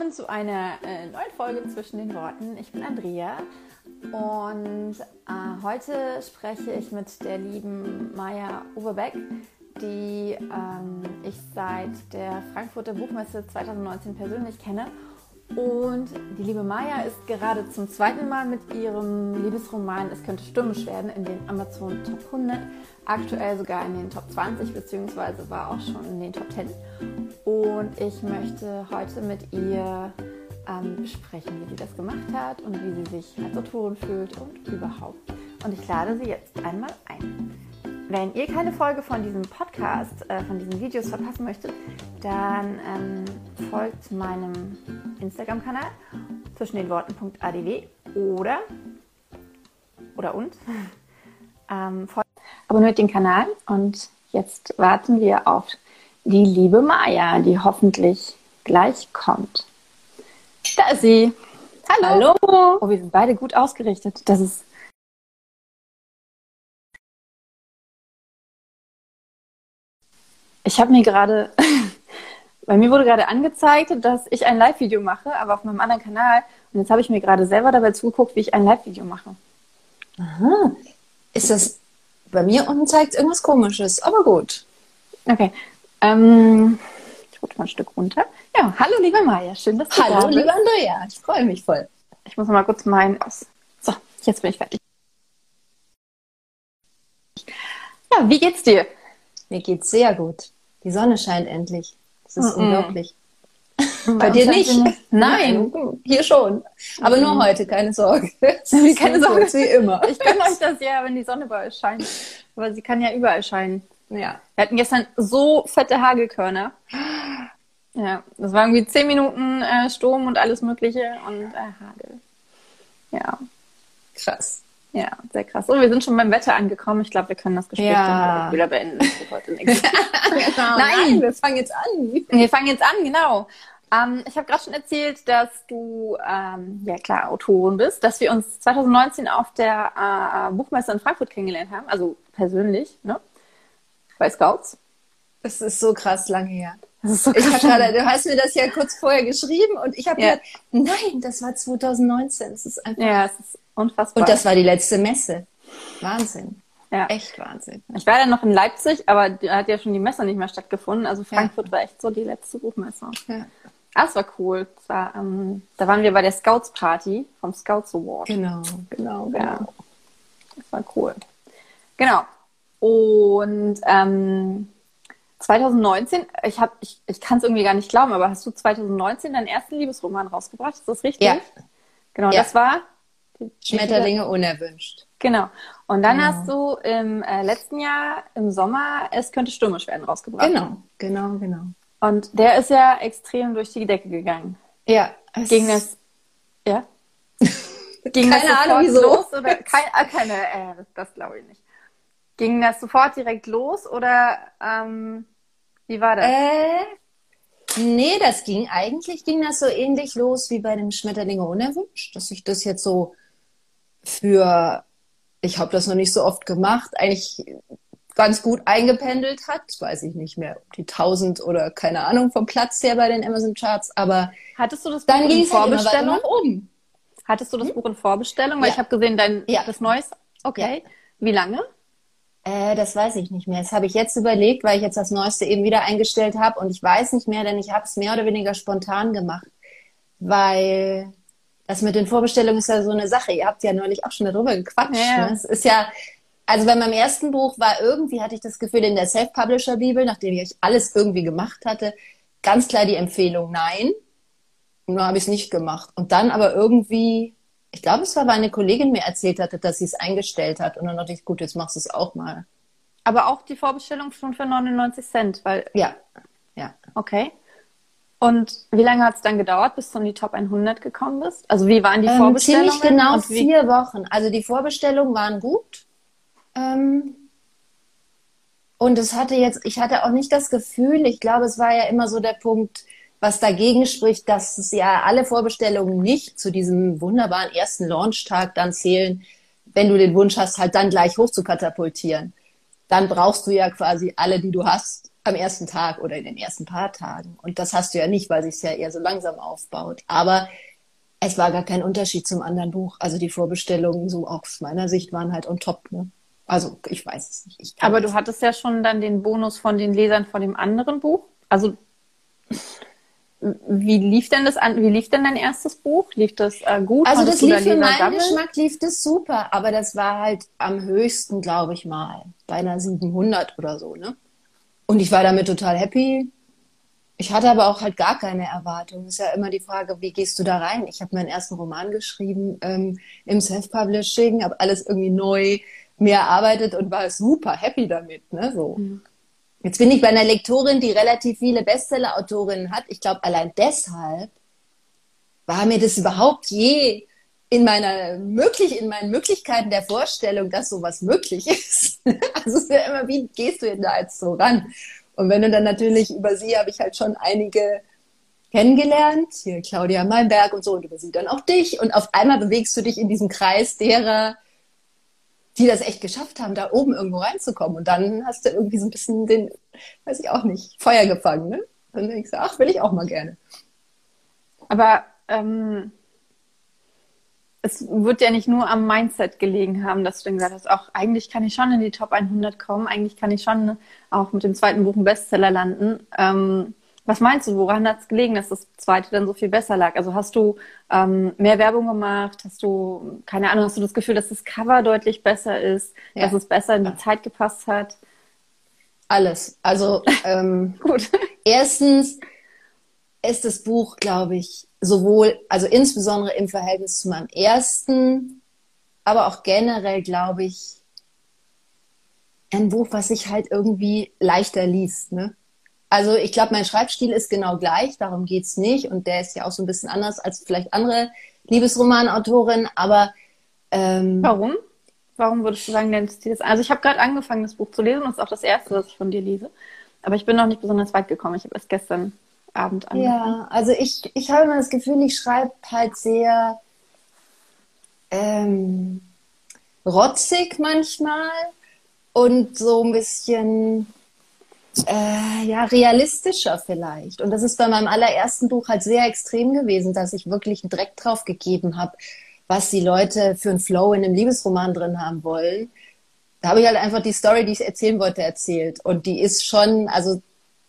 Willkommen zu einer äh, neuen Folge zwischen den Worten. Ich bin Andrea und äh, heute spreche ich mit der lieben Maja Overbeck, die ähm, ich seit der Frankfurter Buchmesse 2019 persönlich kenne. Und die liebe Maja ist gerade zum zweiten Mal mit ihrem Liebesroman Es könnte stürmisch werden in den Amazon Top 100, aktuell sogar in den Top 20 beziehungsweise war auch schon in den Top 10. Und ich möchte heute mit ihr ähm, besprechen, wie sie das gemacht hat und wie sie sich als Autorin fühlt und überhaupt. Und ich lade sie jetzt einmal ein. Wenn ihr keine Folge von diesem Podcast, äh, von diesen Videos verpassen möchtet, dann ähm, folgt meinem Instagram-Kanal zwischen den Worten.adw oder oder und ähm, abonniert den Kanal und jetzt warten wir auf die liebe Maya, die hoffentlich gleich kommt. Da ist sie. Hallo. Hallo. Oh, wir sind beide gut ausgerichtet. Das ist. Ich habe mir gerade, bei mir wurde gerade angezeigt, dass ich ein Live-Video mache, aber auf meinem anderen Kanal. Und jetzt habe ich mir gerade selber dabei zugeguckt, wie ich ein Live-Video mache. Aha. Ist das bei mir unten zeigt irgendwas komisches, aber gut. Okay. Ähm, ich rutsche mal ein Stück runter. Ja, hallo liebe Maja, schön, dass du hallo, da bist. Hallo liebe Andrea, ich freue mich voll. Ich muss mal kurz meinen aus. So, jetzt bin ich fertig. Ja, wie geht's dir? Mir geht's sehr gut. Die Sonne scheint endlich. Das ist mm -mm. unglaublich. Bei dir nicht? nicht? Nein, hier schon. Aber mm. nur heute, keine Sorge. keine Sorge. Wie immer. Ich gönne euch das ja, wenn die Sonne bei euch scheint. Aber sie kann ja überall scheinen. Ja. Wir hatten gestern so fette Hagelkörner. Ja, das war irgendwie zehn Minuten äh, Sturm und alles Mögliche und äh, Hagel. Ja. Krass. Ja, sehr krass. So, wir sind schon beim Wetter angekommen. Ich glaube, wir können das Gespräch ja. dann wieder beenden. genau. Nein, Nein, wir fangen jetzt an. Wir fangen jetzt an, genau. Ähm, ich habe gerade schon erzählt, dass du, ähm, ja klar, Autorin bist, dass wir uns 2019 auf der äh, Buchmesse in Frankfurt kennengelernt haben, also persönlich, ne? bei Scouts. Das ist so krass lange her. Das ist so krass. Grade, du hast mir das ja kurz vorher geschrieben und ich habe ja. gedacht, nein, das war 2019. Das ist einfach. Ja, es ist unfassbar. Und das war die letzte Messe. Wahnsinn. Ja. Echt Wahnsinn. Ich war ja noch in Leipzig, aber da hat ja schon die Messe nicht mehr stattgefunden. Also Frankfurt ja. war echt so die letzte Buchmesse. Ja. Ah, das war cool. Das war, ähm, da waren wir bei der Scouts Party vom Scouts Award. Genau, genau, genau. Ja. Das war cool. Genau. Und ähm, 2019, ich habe, ich, ich kann es irgendwie gar nicht glauben, aber hast du 2019 deinen ersten Liebesroman rausgebracht? Ist das richtig? Ja. Genau, ja. das war Schmetterlinge unerwünscht. Genau. Und dann genau. hast du im äh, letzten Jahr im Sommer Es könnte stürmisch werden rausgebracht. Genau, genau, genau. Und der ist ja extrem durch die Decke gegangen. Ja. Ging das, ja? Ging keine das Ahnung, wieso. Los oder, kein, äh, keine, äh, das, das glaube ich nicht. Ging das sofort direkt los oder ähm, wie war das? Äh, nee, das ging eigentlich ging das so ähnlich los wie bei dem Schmetterlinge unerwünscht, dass ich das jetzt so für ich habe das noch nicht so oft gemacht, eigentlich ganz gut eingependelt hat. Weiß ich nicht mehr, die 1000 oder keine Ahnung vom Platz her bei den Amazon Charts, aber hattest du das Buch in Vorbestellung? Halt oben. Hattest du das hm? Buch in Vorbestellung? Weil ja. ich habe gesehen, dein ja. das Neues. Okay. Ja. Wie lange? Äh, das weiß ich nicht mehr. Das habe ich jetzt überlegt, weil ich jetzt das Neueste eben wieder eingestellt habe und ich weiß nicht mehr, denn ich habe es mehr oder weniger spontan gemacht, weil das mit den Vorbestellungen ist ja so eine Sache. Ihr habt ja neulich auch schon darüber gequatscht. Ja. Ne? Es ist ja, also bei meinem ersten Buch war irgendwie, hatte ich das Gefühl, in der Self-Publisher-Bibel, nachdem ich alles irgendwie gemacht hatte, ganz klar die Empfehlung nein. Und dann habe ich es nicht gemacht. Und dann aber irgendwie ich glaube, es war, weil eine Kollegin mir erzählt hatte, dass sie es eingestellt hat. Und dann dachte ich, gut, jetzt machst du es auch mal. Aber auch die Vorbestellung schon für 99 Cent, weil. Ja, ja. Okay. Und wie lange hat es dann gedauert, bis du in die Top 100 gekommen bist? Also wie waren die ähm, Vorbestellungen? Ziemlich genau vier Wochen. Also die Vorbestellungen waren gut. Ähm, und es hatte jetzt, ich hatte auch nicht das Gefühl, ich glaube, es war ja immer so der Punkt, was dagegen spricht, dass es ja alle Vorbestellungen nicht zu diesem wunderbaren ersten Launchtag dann zählen, wenn du den Wunsch hast, halt dann gleich hoch zu katapultieren. Dann brauchst du ja quasi alle, die du hast. am ersten Tag oder in den ersten paar Tagen. Und das hast du ja nicht, weil sich ja eher so langsam aufbaut. Aber es war gar kein Unterschied zum anderen Buch. Also die Vorbestellungen, so aus meiner Sicht, waren halt on top. Ne? Also ich weiß es nicht. Aber du hattest ja schon dann den Bonus von den Lesern von dem anderen Buch. Also wie lief denn das an? Wie lief denn dein erstes Buch? Lief das äh, gut? Also das lief für meinen Gammel? Geschmack lief das super, aber das war halt am höchsten, glaube ich mal, bei einer 700 oder so, ne? Und ich war damit total happy. Ich hatte aber auch halt gar keine Erwartung. Ist ja immer die Frage, wie gehst du da rein? Ich habe meinen ersten Roman geschrieben ähm, im Self-Publishing, habe alles irgendwie neu mir erarbeitet und war super happy damit, ne? So. Mhm. Jetzt bin ich bei einer Lektorin, die relativ viele Bestseller-Autorinnen hat. Ich glaube, allein deshalb war mir das überhaupt je in meiner möglich, in meinen Möglichkeiten der Vorstellung, dass sowas möglich ist. also es ist ja immer, wie gehst du denn da jetzt so ran? Und wenn du dann natürlich über sie habe ich halt schon einige kennengelernt, hier Claudia Meinberg und so, und über sie dann auch dich. Und auf einmal bewegst du dich in diesem Kreis derer, die das echt geschafft haben, da oben irgendwo reinzukommen. Und dann hast du irgendwie so ein bisschen den, weiß ich auch nicht, Feuer gefangen. Ne? Dann denkst du, ach, will ich auch mal gerne. Aber ähm, es wird ja nicht nur am Mindset gelegen haben, dass du dann gesagt hast, auch eigentlich kann ich schon in die Top 100 kommen, eigentlich kann ich schon auch mit dem zweiten Buch ein Bestseller landen. Ähm, was meinst du, woran hat es gelegen, dass das zweite dann so viel besser lag? Also hast du ähm, mehr Werbung gemacht? Hast du, keine Ahnung, hast du das Gefühl, dass das Cover deutlich besser ist, ja. dass es besser in die ja. Zeit gepasst hat? Alles. Also ähm, Gut. erstens ist das Buch, glaube ich, sowohl, also insbesondere im Verhältnis zu meinem ersten, aber auch generell, glaube ich, ein Buch, was sich halt irgendwie leichter liest. Ne? Also ich glaube, mein Schreibstil ist genau gleich, darum geht's nicht. Und der ist ja auch so ein bisschen anders als vielleicht andere Liebesromanautorinnen. Aber ähm, warum? Warum würdest du sagen, dein Stil ist? Also ich habe gerade angefangen, das Buch zu lesen. Das ist auch das erste, was ich von dir lese. Aber ich bin noch nicht besonders weit gekommen. Ich habe erst gestern Abend angefangen. Ja, also ich, ich habe immer das Gefühl, ich schreibe halt sehr ähm, rotzig manchmal und so ein bisschen äh, ja, realistischer vielleicht. Und das ist bei meinem allerersten Buch halt sehr extrem gewesen, dass ich wirklich einen Dreck drauf gegeben habe, was die Leute für einen Flow in einem Liebesroman drin haben wollen. Da habe ich halt einfach die Story, die ich erzählen wollte, erzählt. Und die ist schon, also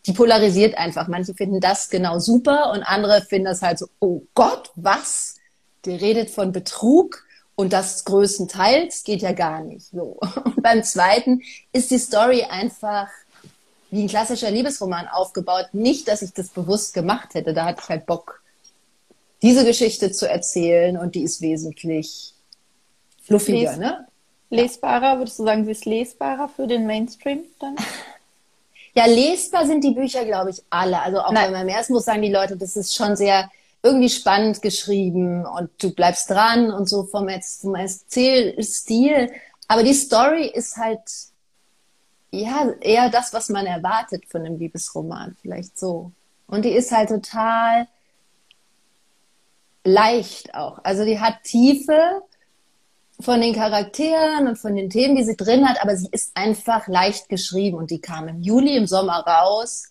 die polarisiert einfach. Manche finden das genau super und andere finden das halt so, oh Gott, was? Der redet von Betrug und das größtenteils geht ja gar nicht. So. Und beim zweiten ist die Story einfach wie ein klassischer Liebesroman aufgebaut. Nicht, dass ich das bewusst gemacht hätte. Da hatte ich halt Bock, diese Geschichte zu erzählen und die ist wesentlich fluffiger, Les ne? Lesbarer, würdest du sagen, sie ist lesbarer für den Mainstream dann? Ja, lesbar sind die Bücher, glaube ich, alle. Also auch Nein. bei meinem ersten Buch sagen die Leute, das ist schon sehr irgendwie spannend geschrieben und du bleibst dran und so vom, vom Erzählstil. Aber die Story ist halt ja, eher das, was man erwartet von einem Liebesroman, vielleicht so. Und die ist halt total leicht auch. Also die hat Tiefe von den Charakteren und von den Themen, die sie drin hat, aber sie ist einfach leicht geschrieben und die kam im Juli, im Sommer raus.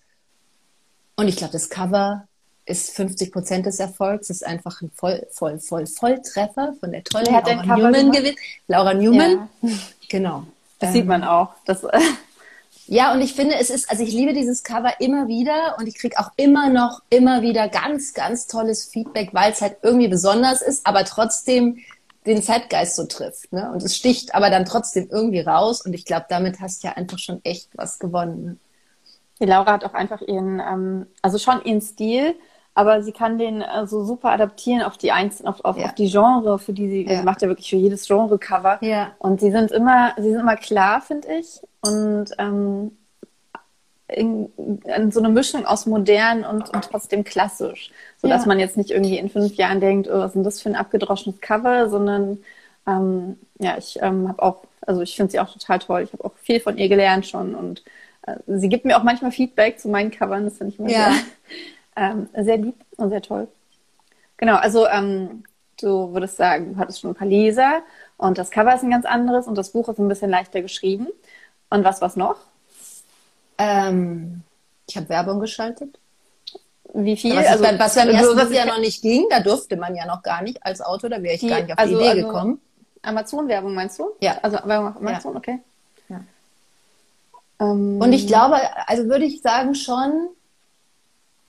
Und ich glaube, das Cover ist 50 Prozent des Erfolgs. Das ist einfach ein voll, voll, voll, Volltreffer von der tollen Laura Newman gewesen. Laura Newman. Ja. Genau. Das ähm, sieht man auch. Das, Ja, und ich finde, es ist, also ich liebe dieses Cover immer wieder und ich kriege auch immer noch, immer wieder ganz, ganz tolles Feedback, weil es halt irgendwie besonders ist, aber trotzdem den Zeitgeist so trifft. Ne? Und es sticht aber dann trotzdem irgendwie raus und ich glaube, damit hast du ja einfach schon echt was gewonnen. Ne? Die Laura hat auch einfach ihren, ähm, also schon ihren Stil, aber sie kann den äh, so super adaptieren auf die einzelnen, auf, auf, ja. auf die Genre, für die sie, ja. sie macht ja wirklich für jedes Genre Cover. Ja. Und sie sind immer, sie sind immer klar, finde ich. Und ähm, in, in, so eine Mischung aus modern und, und trotzdem klassisch. Sodass ja. man jetzt nicht irgendwie in fünf Jahren denkt, oh, was ist denn das für ein abgedroschenes Cover, sondern ähm, ja, ich ähm, habe auch, also ich finde sie auch total toll. Ich habe auch viel von ihr gelernt schon und äh, sie gibt mir auch manchmal Feedback zu meinen Covern, das finde ich immer ja. sehr, ähm, sehr lieb und sehr toll. Genau, also ähm, du würdest sagen, du hattest schon ein paar Leser und das Cover ist ein ganz anderes und das Buch ist ein bisschen leichter geschrieben. Und was was noch? Ähm, Ich habe Werbung geschaltet. Wie viel? Was, also, was beim also, ersten was ja ich- noch nicht ging, da durfte man ja noch gar nicht als Autor, da wäre ich Die- gar nicht auf also- die Idee also- gekommen. Amazon-Werbung meinst du? Ja. Also Werbung Amazon, okay. Ja. Ähm, Und ich glaube, also würde ich sagen schon,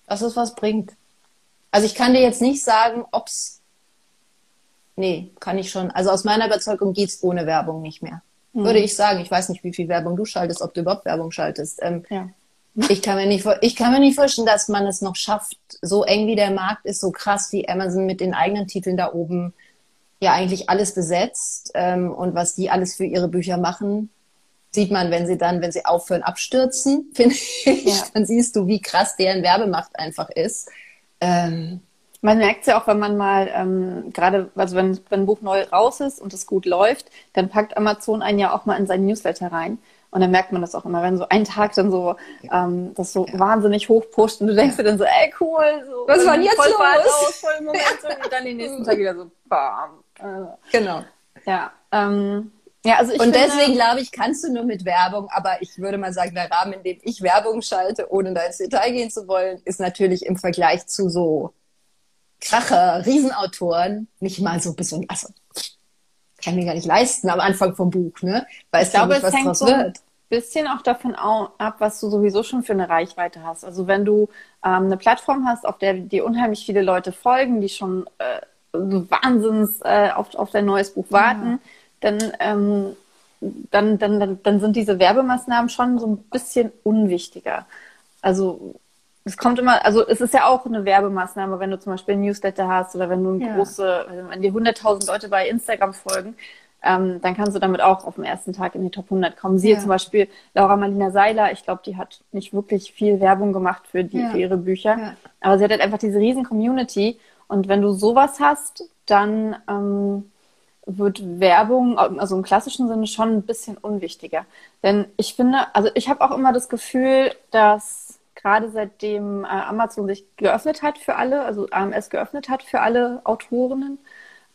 dass es was bringt. Also ich kann dir jetzt nicht sagen, ob's. Nee, kann ich schon. Also aus meiner Überzeugung geht's ohne Werbung nicht mehr. Hm. Würde ich sagen. Ich weiß nicht, wie viel Werbung du schaltest, ob du überhaupt Werbung schaltest. Ähm, Ja. ich kann mir nicht, ich kann mir nicht vorstellen, dass man es noch schafft, so eng wie der Markt ist, so krass wie Amazon mit den eigenen Titeln da oben ja eigentlich alles besetzt ähm, und was die alles für ihre Bücher machen, sieht man, wenn sie dann, wenn sie aufhören, abstürzen, finde ich, Ja. dann siehst du, wie krass deren Werbemacht einfach ist. Ähm, Man merkt es ja auch, wenn man mal, ähm, gerade, also wenn, wenn ein Buch neu raus ist und es gut läuft, dann packt Amazon einen ja auch mal in seinen Newsletter rein. Und dann merkt man das auch immer, wenn so ein Tag dann so ähm, das so wahnsinnig hoch pusht und du denkst dir dann so, ey cool, so Was war denn jetzt voll los? Aus, voll Momentum und dann den nächsten Tag wieder so bam. Äh, genau. ja, ähm, ja, also ich Und finde, deswegen glaube ich, kannst du nur mit Werbung, aber ich würde mal sagen, der Rahmen, in dem ich Werbung schalte, ohne da ins Detail gehen zu wollen, ist natürlich im Vergleich zu so Kracher, Riesenautoren nicht mal so besonders. Also, kann mir gar nicht leisten am Anfang vom Buch, ne? Weiß Ich glaube, ja nicht, es was hängt draus so ein wird. bisschen auch davon ab, was du sowieso schon für eine Reichweite hast. Also wenn du ähm, eine Plattform hast, auf der dir unheimlich viele Leute folgen, die schon äh, wahnsinns äh, auf, auf dein neues Buch warten, dann, ähm, dann, dann, dann, dann sind diese Werbemaßnahmen schon so ein bisschen unwichtiger. Also es kommt immer, also es ist ja auch eine Werbemaßnahme, wenn du zum Beispiel ein Newsletter hast oder wenn du eine Ja. große, wenn dir 100.000 Leute bei Instagram folgen, ähm, dann kannst du damit auch auf dem ersten Tag in die Top 100 kommen. Siehe Ja. zum Beispiel Laura Marlina Seiler, ich glaube, die hat nicht wirklich viel Werbung gemacht für, die, Ja. für ihre Bücher, Ja. aber sie hat halt einfach diese riesen Community und wenn du sowas hast, dann ähm, wird Werbung, also im klassischen Sinne, schon ein bisschen unwichtiger. Denn ich finde, also ich habe auch immer das Gefühl, dass gerade seitdem äh, Amazon sich geöffnet hat für alle, also AMS geöffnet hat für alle Autorinnen,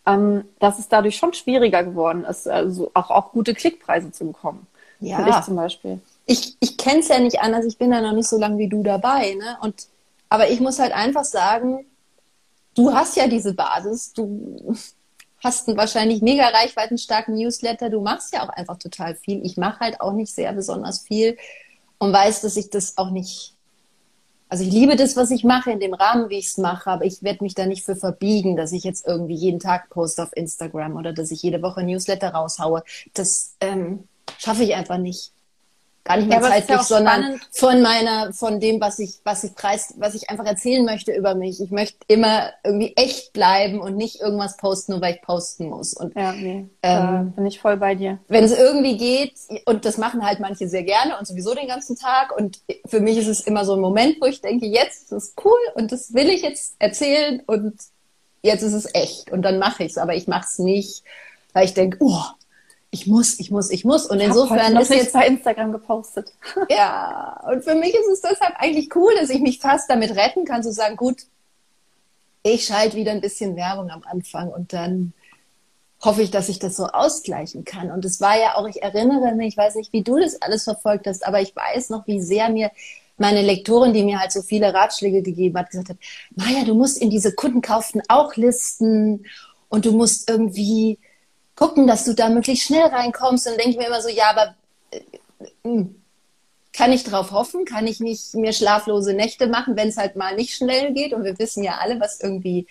ähm, dass es dadurch schon schwieriger geworden ist, also auch, auch gute Klickpreise zu bekommen. Ja. Finde ich zum Beispiel. ich, ich kenne es ja nicht anders, ich bin ja noch nicht so lange wie du dabei, ne? Und aber ich muss halt einfach sagen, du hast ja diese Basis, du hast einen wahrscheinlich mega reichweitenstarken Newsletter, du machst ja auch einfach total viel. Ich mache halt auch nicht sehr besonders viel und weiß, dass ich das auch nicht. Also ich liebe das, was ich mache, in dem Rahmen, wie ich es mache, aber ich werde mich da nicht für verbiegen, dass ich jetzt irgendwie jeden Tag poste auf Instagram oder dass ich jede Woche Newsletter raushaue. Das ähm, schaffe ich einfach nicht gar nicht mehr Ja, zeitlich, sondern spannend. von meiner, von dem, was ich, was ich preis, was ich einfach erzählen möchte über mich. Ich möchte immer irgendwie echt bleiben und nicht irgendwas posten, nur weil ich posten muss. Und Ja, nee, Ähm, da bin ich voll bei dir. wenn es irgendwie geht, und das machen halt manche sehr gerne und sowieso den ganzen Tag. Und für mich ist es immer so ein Moment, wo ich denke, jetzt ist es cool und das will ich jetzt erzählen und jetzt ist es echt. Und dann mache ich es. Aber ich mache es nicht, weil ich denke, oh, ich muss, ich muss, ich muss. Und Ich insofern ist jetzt bei Instagram gepostet. ja, und für mich ist es deshalb eigentlich cool, dass ich mich fast damit retten kann, zu sagen, gut, ich schalte wieder ein bisschen Werbung am Anfang und dann hoffe ich, dass ich das so ausgleichen kann. Und es war ja auch, ich erinnere mich, ich weiß nicht, wie du das alles verfolgt hast, aber ich weiß noch, wie sehr mir meine Lektorin, die mir halt so viele Ratschläge gegeben hat, gesagt hat, Maja, du musst in diese Kundenkauften auch listen und du musst irgendwie gucken, dass du da möglichst schnell reinkommst. Und dann denke ich mir immer so, ja, aber äh, hm, kann ich drauf hoffen? Kann ich nicht mir schlaflose Nächte machen, wenn es halt mal nicht schnell geht? Und wir wissen ja alle, was irgendwie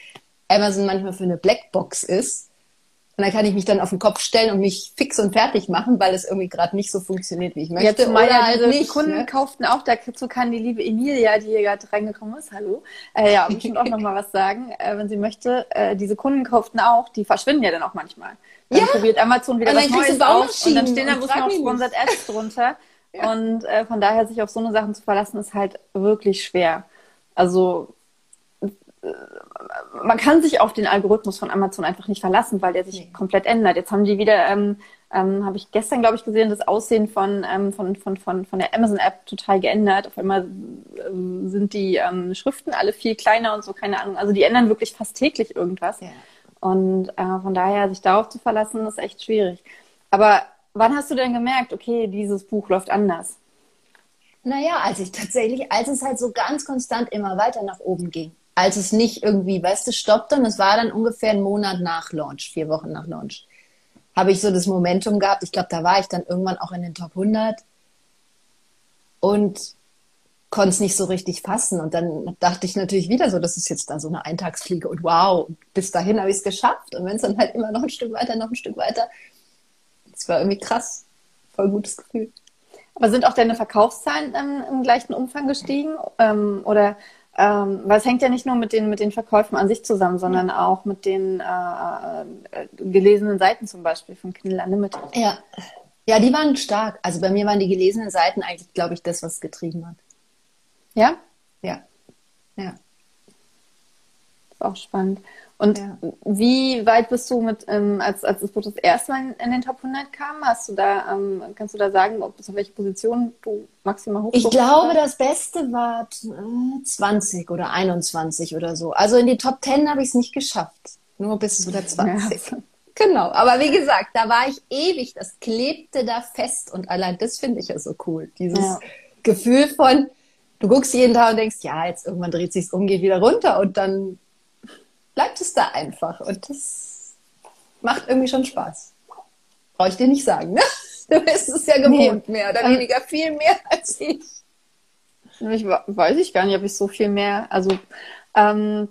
Amazon manchmal für eine Blackbox ist. Und dann kann ich mich dann auf den Kopf stellen und mich fix und fertig machen, weil es irgendwie gerade nicht so funktioniert, wie ich möchte. Jetzt zumal ja diese nicht. Kunden ne? kauften auch, dazu kann die liebe Emilia, die hier gerade reingekommen ist, hallo, äh, ja, bestimmt auch nochmal was sagen, äh, wenn sie möchte. Äh, diese Kunden kauften auch, die verschwinden ja dann auch manchmal. Dann Ja. probiert Amazon wieder Und was Neues aus und dann stehen da bloß noch. Sponsored Ads drunter. Ja. Und äh, von daher sich auf so eine Sachen zu verlassen, ist halt wirklich schwer. Also man kann sich auf den Algorithmus von Amazon einfach nicht verlassen, weil der sich Nee. komplett ändert. Jetzt haben die wieder, ähm, ähm, habe ich gestern, glaube ich, gesehen, das Aussehen von, ähm, von, von, von, von der Amazon-App total geändert. Auf einmal ähm, sind die ähm, Schriften alle viel kleiner und so, keine Ahnung. Also die ändern wirklich fast täglich irgendwas. Ja. Und äh, von daher, sich darauf zu verlassen, ist echt schwierig. Aber wann hast du denn gemerkt, okay, dieses Buch läuft anders? Naja, als ich tatsächlich, als es halt so ganz konstant immer weiter nach oben ging. Als es nicht irgendwie, weißt du, stoppte und es war dann ungefähr ein Monat nach Launch, vier Wochen nach Launch, habe ich so das Momentum gehabt. Ich glaube, da war ich dann irgendwann auch in den Top 100 und konnte es nicht so richtig fassen. Und dann dachte ich natürlich wieder so, das ist jetzt da so eine Eintagsfliege und wow, bis dahin habe ich es geschafft. Und wenn es dann halt immer noch ein Stück weiter, noch ein Stück weiter, das war irgendwie krass. Voll gutes Gefühl. Aber sind auch deine Verkaufszahlen ähm, im gleichen Umfang gestiegen? Ähm, oder ähm, weil es hängt ja nicht nur mit den, mit den Verkäufen an sich zusammen, sondern auch mit den äh, äh, gelesenen Seiten zum Beispiel von Kindle Unlimited. Ja. ja, die waren stark. Also bei mir waren die gelesenen Seiten eigentlich, glaube ich, das, was getrieben hat. Ja? Ja. Ja. Ist auch spannend. Und ja. wie weit bist du mit, ähm, als, als das Buch das erste Mal in, in, den Top 100 kam? Hast du da, ähm, kannst du da sagen, ob bis auf welche Position du maximal hoch Ich glaube, das Beste war 20 oder 21 oder so. Also in die Top 10 habe ich es nicht geschafft. Nur bis zu der 20. Ja. Genau. Aber wie gesagt, da war ich ewig. Das klebte da fest. Und allein das finde ich ja so cool. Dieses ja. Gefühl von, du guckst jeden Tag und denkst, ja, jetzt irgendwann dreht sich's um, geht wieder runter und dann bleibt es da einfach. Und das macht irgendwie schon Spaß. Brauche ich dir nicht sagen, ne? Du bist es ja gewohnt, nee. mehr oder weniger, viel mehr als ich. Ich weiß ich gar nicht, ob ich so viel mehr, also ähm,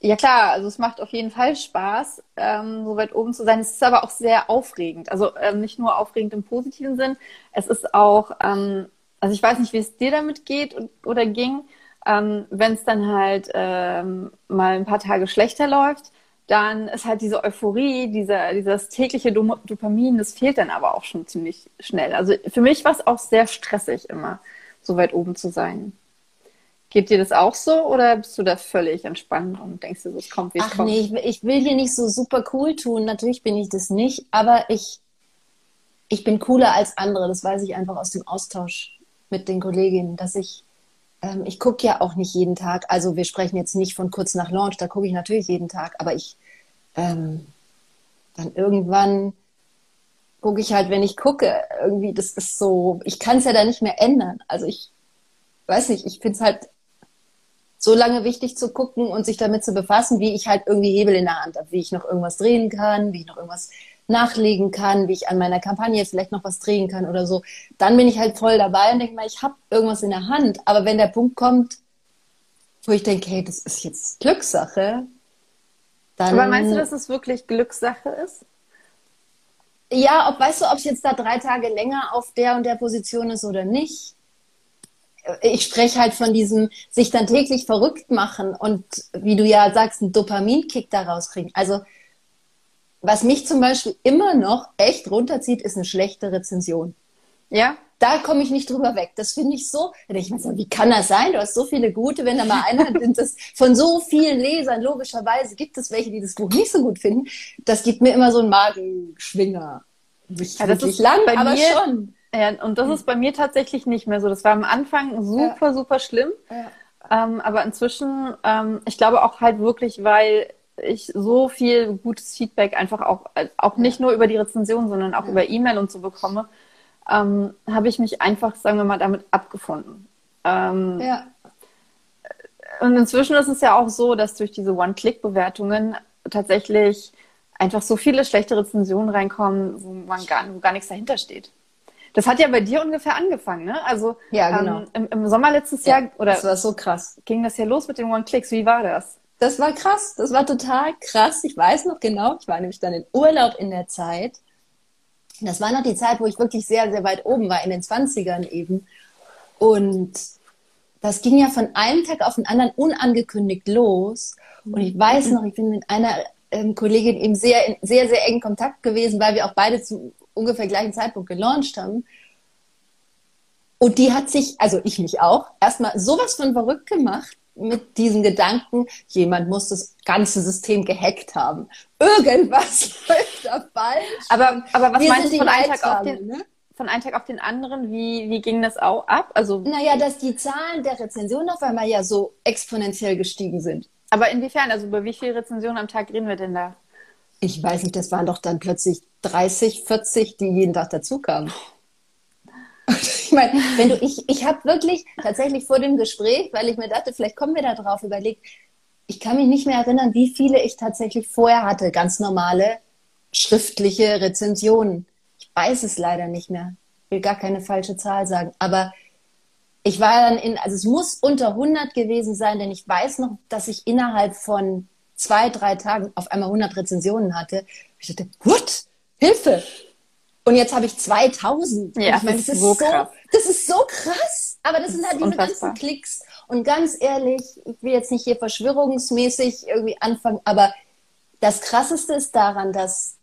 ja klar, also es macht auf jeden Fall Spaß, ähm, so weit oben zu sein. Es ist aber auch sehr aufregend. Also ähm, nicht nur aufregend im positiven Sinn, es ist auch, ähm, also ich weiß nicht, wie es dir damit geht und, oder ging, ähm, Wenn es dann halt ähm, mal ein paar Tage schlechter läuft, dann ist halt diese Euphorie, dieser, dieses tägliche Dopamin, das fehlt dann aber auch schon ziemlich schnell. Also für mich war es auch sehr stressig immer, so weit oben zu sein. Geht dir das auch so oder bist du da völlig entspannt und denkst dir so, es kommt, wie es Ach kommt? nee, ich, ich will dir nicht so super cool tun. Natürlich bin ich das nicht, aber ich, ich bin cooler als andere. Das weiß ich einfach aus dem Austausch mit den Kolleginnen, dass ich ähm, ich gucke ja auch nicht jeden Tag. Also wir sprechen jetzt nicht von kurz nach Launch, da gucke ich natürlich jeden Tag, aber ich ähm, dann irgendwann gucke ich halt, wenn ich gucke, irgendwie, das ist so, ich kann es ja da nicht mehr ändern. Also ich weiß nicht, ich finde es halt so lange wichtig zu gucken und sich damit zu befassen, wie ich halt irgendwie Hebel in der Hand habe, wie ich noch irgendwas drehen kann, wie ich noch irgendwas nachlegen kann, wie ich an meiner Kampagne vielleicht noch was drehen kann oder so, dann bin ich halt voll dabei und denke mal, ich habe irgendwas in der Hand. Aber wenn der Punkt kommt, wo ich denke, hey, das ist jetzt Glückssache, dann. Aber meinst du, dass es wirklich Glückssache ist? Ja, ob weißt du, ob es jetzt da drei Tage länger auf der und der Position ist oder nicht? Ich spreche halt von diesem sich dann täglich verrückt machen und wie du ja sagst, einen Dopaminkick daraus kriegen. Also was mich zum Beispiel immer noch echt runterzieht, ist eine schlechte Rezension. Ja, da komme ich nicht drüber weg. Das finde ich so. Da denke ich mir wie kann das sein? Du hast so viele gute, wenn da mal einer sind, das von so vielen Lesern, logischerweise gibt es welche, die das Buch nicht so gut finden. Das gibt mir immer so einen Magenschwinger. Nicht ja, das ist lang, bei aber mir, schon. Ja, und das ist bei mir tatsächlich nicht mehr so. Das war am Anfang super, ja. super schlimm. Ja. Ähm, aber inzwischen, ähm, ich glaube auch halt wirklich, weil ich so viel gutes Feedback einfach auch, auch nicht nur über die Rezension, sondern auch ja. über E-Mail und so bekomme, ähm, habe ich mich einfach, sagen wir mal, damit abgefunden. Ähm, ja. Und inzwischen ist es ja auch so, dass durch diese One-Click-Bewertungen tatsächlich einfach so viele schlechte Rezensionen reinkommen, wo man gar, wo gar nichts dahinter steht. Das hat ja bei dir ungefähr angefangen, ne? Also ja, genau. ähm, im, im, Sommer letztes ja, Jahr oder das war so krass. Ging das ja los mit den One-Clicks? Wie war das? Das war krass. Das war total krass. Ich weiß noch genau. Ich war nämlich dann in Urlaub in der Zeit. Das war noch die Zeit, wo ich wirklich sehr, sehr weit oben war, in den 20ern eben. Und das ging ja von einem Tag auf den anderen unangekündigt los. Und ich weiß noch, ich bin mit einer ähm, Kollegin eben sehr, in, sehr, sehr engen Kontakt gewesen, weil wir auch beide zu ungefähr gleichen Zeitpunkt gelauncht haben. Und die hat sich, also ich mich auch, erstmal sowas von verrückt gemacht, mit diesem Gedanken, jemand muss das ganze System gehackt haben. Irgendwas läuft da falsch. Aber, aber was Wir meinst du von einem, Tag auf den, ne? von einem Tag auf den anderen? Wie, wie ging das auch ab? Also, naja, dass die Zahlen der Rezensionen auf einmal ja so exponentiell gestiegen sind. Aber inwiefern? Also über wie viele Rezensionen am Tag reden wir denn da? Ich weiß nicht, das waren doch dann plötzlich 30, 40, die jeden Tag dazu kamen. Ich meine, wenn du, ich, ich habe wirklich tatsächlich vor dem Gespräch, weil ich mir dachte, vielleicht kommen wir da drauf, überlegt, ich kann mich nicht mehr erinnern, wie viele ich tatsächlich vorher hatte, ganz normale schriftliche Rezensionen. Ich weiß es leider nicht mehr. Ich will gar keine falsche Zahl sagen. Aber ich war dann in, also es muss unter 100 gewesen sein, denn ich weiß noch, dass ich innerhalb von zwei, drei Tagen auf einmal 100 Rezensionen hatte. Ich dachte, what? Hilfe! Und jetzt habe ich 2000. Ja, ich meine, das, ist so, krass. das ist so krass. Aber das, das sind halt diese unfassbar. ganzen Klicks. Und ganz ehrlich, ich will jetzt nicht hier verschwörungsmäßig irgendwie anfangen, aber das Krasseste ist daran, dass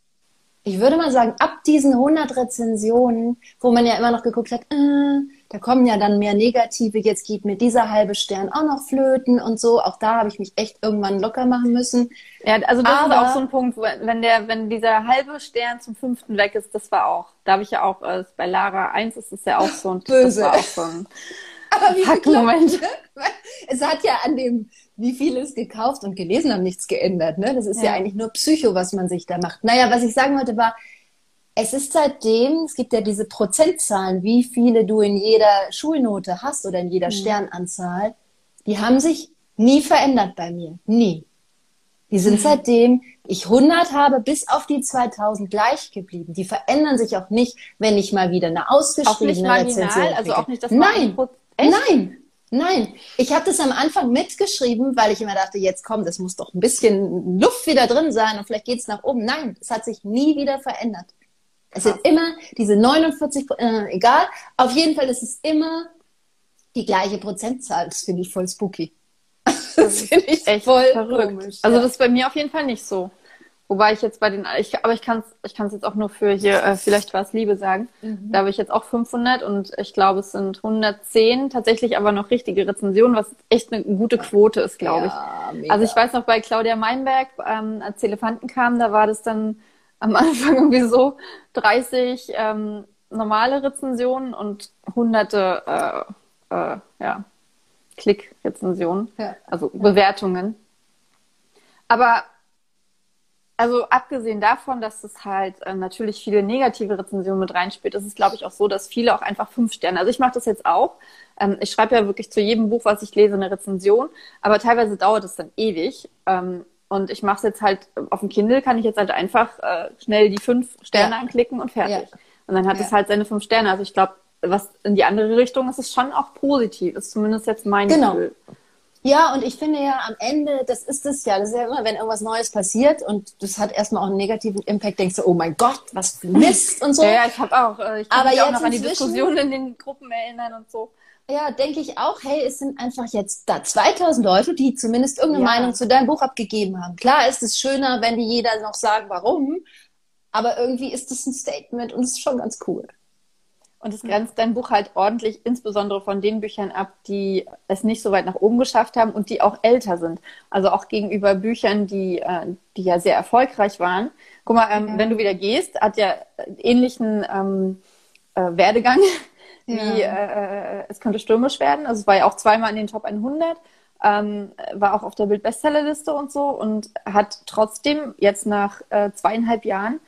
ich würde mal sagen, ab diesen 100 Rezensionen, wo man ja immer noch geguckt hat, äh, da kommen ja dann mehr Negative, jetzt geht mir dieser halbe Stern auch noch flöten und so. Auch da habe ich mich echt irgendwann locker machen müssen. Ja, also das Aber, ist auch so ein Punkt, wenn der, wenn dieser halbe Stern zum fünften weg ist, das war auch, da habe ich ja auch, äh, bei Lara 1 ist es ja auch so ein, Böse. Das war auch so ein Aber wie Moment. Es hat ja an dem, wie viele es gekauft und gelesen haben, nichts geändert. Ne? Das ist ja. ja eigentlich nur Psycho, was man sich da macht. Naja, was ich sagen wollte war, es ist seitdem, es gibt ja diese Prozentzahlen, wie viele du in jeder Schulnote hast oder in jeder mhm. Sternanzahl, die haben sich nie verändert bei mir. Nie. Die sind mhm. seitdem ich 100 habe, bis auf die 2000 gleich geblieben. Die verändern sich auch nicht, wenn ich mal wieder eine ausgeschriebene auch nicht Rezension also auch nicht das Nein, nein, nein. Ich habe das am Anfang mitgeschrieben, weil ich immer dachte, jetzt komm, das muss doch ein bisschen Luft wieder drin sein und vielleicht geht es nach oben. Nein, es hat sich nie wieder verändert. Es sind immer diese 49, äh, egal. Auf jeden Fall ist es immer die gleiche Prozentzahl. Das finde ich voll spooky. Das finde ich echt voll verrückt. Komisch, also das ist bei mir auf jeden Fall nicht so. Wobei ich jetzt bei den, ich, aber ich kann es ich kann's jetzt auch nur für hier, äh, vielleicht war es Liebe sagen. Mhm. Da habe ich jetzt auch 500 und ich glaube, es sind 110 tatsächlich aber noch richtige Rezensionen, was echt eine gute Quote ist, glaube ja, ich. Mega. Also ich weiß noch, bei Claudia Meinberg, ähm, als Elefanten kam, da war das dann am Anfang irgendwie so 30 ähm, normale Rezensionen und hunderte äh, äh, ja, Klick-Rezensionen, ja. also. Bewertungen. Aber also abgesehen davon, dass es halt äh, natürlich viele negative Rezensionen mit reinspielt, ist es, glaube ich, auch so, dass viele auch einfach fünf Sterne. Also ich mache das jetzt auch. Ähm, ich schreibe ja wirklich zu jedem Buch, was ich lese, eine Rezension, aber teilweise dauert es dann ewig. Ähm, und ich mache es jetzt halt auf dem Kindle, kann ich jetzt halt einfach äh, schnell die fünf Sterne ja. anklicken und fertig. Ja. Und dann hat ja. es halt seine fünf Sterne. Also ich glaube, was in die andere Richtung ist es schon auch positiv. Ist zumindest jetzt mein genau. Gefühl. Ja, und ich finde ja am Ende, das ist es ja, das ist ja immer, wenn irgendwas Neues passiert und das hat erstmal auch einen negativen Impact, denkst du, oh mein Gott, was für Mist und so. Ja, ja ich habe auch, äh, ich kann Aber mich auch noch an die Diskussionen in den Gruppen erinnern und so ja, denke ich auch, hey, es sind einfach jetzt da 2000 Leute, die zumindest irgendeine ja. Meinung zu deinem Buch abgegeben haben. Klar ist es schöner, wenn die jeder noch sagen, warum, aber irgendwie ist es ein Statement und es ist schon ganz cool. Und es grenzt dein Buch halt ordentlich, insbesondere von den Büchern ab, die es nicht so weit nach oben geschafft haben und die auch älter sind. Also auch gegenüber Büchern, die, äh, die ja sehr erfolgreich waren. Guck mal, ähm, ja. wenn du wieder gehst, hat ja ähnlichen ähm, äh, Werdegang wie äh, es könnte stürmisch werden. Also es war ja auch zweimal in den Top 100, ähm, war auch auf der Bild-Bestsellerliste und so und hat trotzdem jetzt nach äh, zweieinhalb Jahren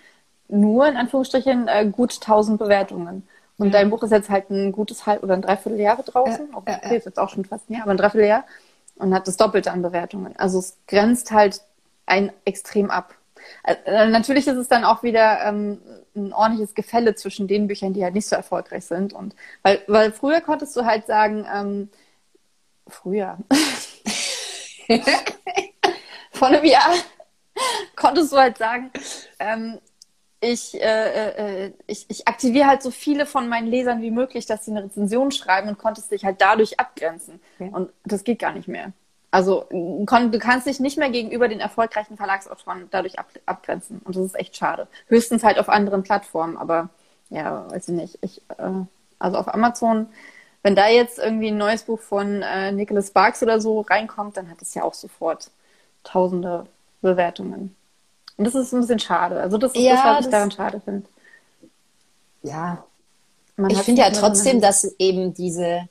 nur in Anführungsstrichen äh, gut 1000 Bewertungen. Und ja. dein Buch ist jetzt halt ein gutes halb oder ein Dreivierteljahr draußen. Ja, okay, ja, ist jetzt auch schon fast ein Jahr, aber ein Dreivierteljahr. Und hat das Doppelte an Bewertungen. Also es grenzt halt ein extrem ab. Äh, natürlich ist es dann auch wieder ähm, ein ordentliches Gefälle zwischen den Büchern, die halt nicht so erfolgreich sind. Und weil, weil früher konntest du halt sagen, ähm, früher, vor einem Jahr konntest du halt sagen, ähm, ich, äh, äh, ich, ich aktiviere halt so viele von meinen Lesern wie möglich, dass sie eine Rezension schreiben und konntest dich halt dadurch abgrenzen. Okay. Und das geht gar nicht mehr. Also du kannst dich nicht mehr gegenüber den erfolgreichen Verlagsautoren dadurch ab, abgrenzen. Und das ist echt schade. Höchstens halt auf anderen Plattformen, aber ja, weiß ich nicht. Ich, äh, also auf Amazon, wenn da jetzt irgendwie ein neues Buch von äh, Nicholas Sparks oder so reinkommt, dann hat es ja auch sofort tausende Bewertungen. Und das ist ein bisschen schade. Also das ist ja, das, was ich daran schade finde. Ja. Man ich finde ja trotzdem, dass eben diese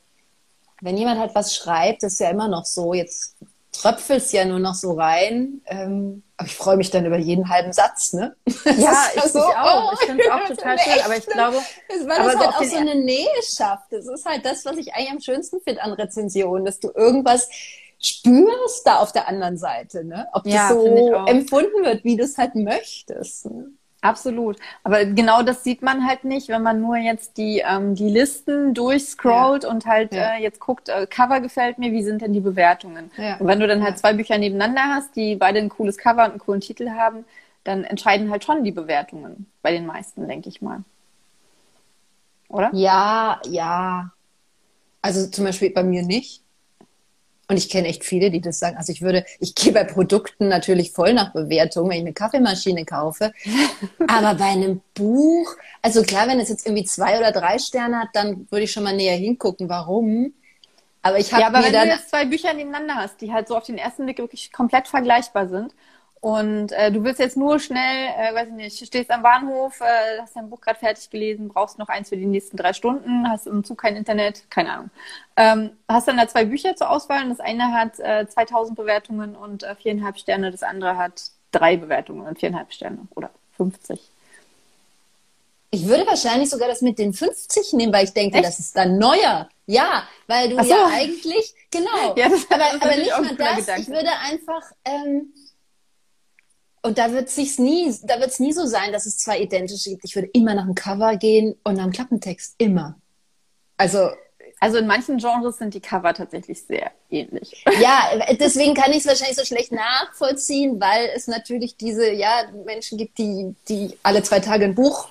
wenn jemand halt was schreibt, ist ja immer noch so, jetzt tröpfelst ja nur noch so rein. Ähm, aber ich freue mich dann über jeden halben Satz, ne? Ja, ich, so, auch. ich finde es auch total schön, aber ich glaube, weil das halt auch so eine Nähe schafft. Das ist halt das, was ich eigentlich am schönsten finde an Rezensionen, dass du irgendwas spürst da auf der anderen Seite, ne? Ob ja, das so empfunden wird, wie du es halt möchtest. Ne? Absolut. Aber genau das sieht man halt nicht, wenn man nur jetzt die, ähm, die Listen durchscrollt ja. und halt ja. äh, jetzt guckt, äh, Cover gefällt mir, wie sind denn die Bewertungen? Ja. Und wenn du dann halt zwei Bücher nebeneinander hast, die beide ein cooles Cover und einen coolen Titel haben, dann entscheiden halt schon die Bewertungen bei den meisten, denke ich mal. Oder? Ja, ja. Also zum Beispiel bei mir nicht. Und ich kenne echt viele, die das sagen. Also ich würde, ich gehe bei Produkten natürlich voll nach Bewertung, wenn ich eine Kaffeemaschine kaufe. Aber bei einem Buch, also klar, wenn es jetzt irgendwie zwei oder drei Sterne hat, dann würde ich schon mal näher hingucken, warum. Aber ich habe ja, aber wenn dann, du jetzt zwei Bücher nebeneinander hast, die halt so auf den ersten Blick wirklich komplett vergleichbar sind und äh, du willst jetzt nur schnell, äh, weiß ich nicht, stehst am Bahnhof, äh, hast dein Buch gerade fertig gelesen, brauchst noch eins für die nächsten drei Stunden, hast im Zug kein Internet, keine Ahnung. Ähm, hast dann da zwei Bücher zur Auswahl und das eine hat äh, 2000 Bewertungen und äh, viereinhalb Sterne, das andere hat drei Bewertungen und viereinhalb Sterne oder 50. Ich würde wahrscheinlich sogar das mit den 50 nehmen, weil ich denke, Echt? das ist dann neuer. Ja, weil du so. ja eigentlich, genau. Ja, das aber, aber nicht mal das. Gedanke. Ich würde einfach, ähm, und da wird sich's nie, da wird es nie so sein, dass es zwei identische gibt. Ich würde immer nach dem Cover gehen und nach dem Klappentext. Immer. Also. Also in manchen Genres sind die Cover tatsächlich sehr ähnlich. Ja, deswegen kann ich es wahrscheinlich so schlecht nachvollziehen, weil es natürlich diese, ja, Menschen gibt, die, die alle zwei Tage ein Buch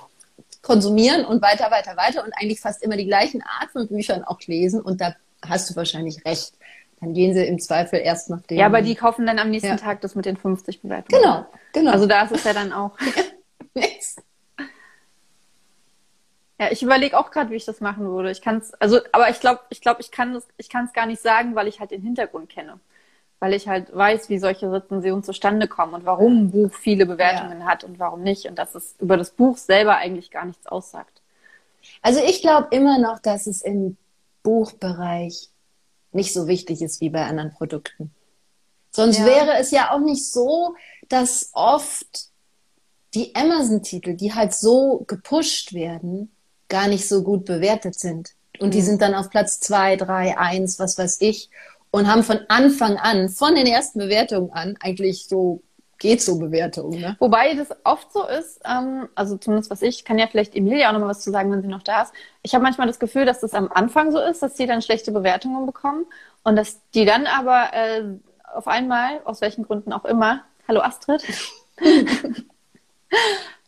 konsumieren und weiter, weiter, weiter und eigentlich fast immer die gleichen Art von Büchern auch lesen. Und da hast du wahrscheinlich recht. Dann gehen sie im Zweifel erst nach dem. Ja, aber die kaufen dann am nächsten ja. Tag das mit den 50 Bewertungen. Genau, genau. Also da ist es ja dann auch. ja, ich überlege auch gerade, wie ich das machen würde. Ich kann es, also, aber ich glaube, ich glaube, ich kann es, ich kann es gar nicht sagen, weil ich halt den Hintergrund kenne. Weil ich halt weiß, wie solche Rezensionen zustande kommen und warum ein Buch viele Bewertungen ja. hat und warum nicht. Und dass es über das Buch selber eigentlich gar nichts aussagt. Also ich glaube immer noch, dass es im Buchbereich nicht so wichtig ist wie bei anderen Produkten. Sonst ja. wäre es ja auch nicht so, dass oft die Amazon-Titel, die halt so gepusht werden, gar nicht so gut bewertet sind. Und mhm. die sind dann auf Platz zwei, drei, eins, was weiß ich, und haben von Anfang an, von den ersten Bewertungen an, eigentlich so geht so Bewertungen. Ne? Wobei das oft so ist, ähm, also zumindest was ich, kann ja vielleicht Emilia auch noch mal was zu sagen, wenn sie noch da ist. Ich habe manchmal das Gefühl, dass das am Anfang so ist, dass sie dann schlechte Bewertungen bekommen und dass die dann aber äh, auf einmal, aus welchen Gründen auch immer, hallo Astrid,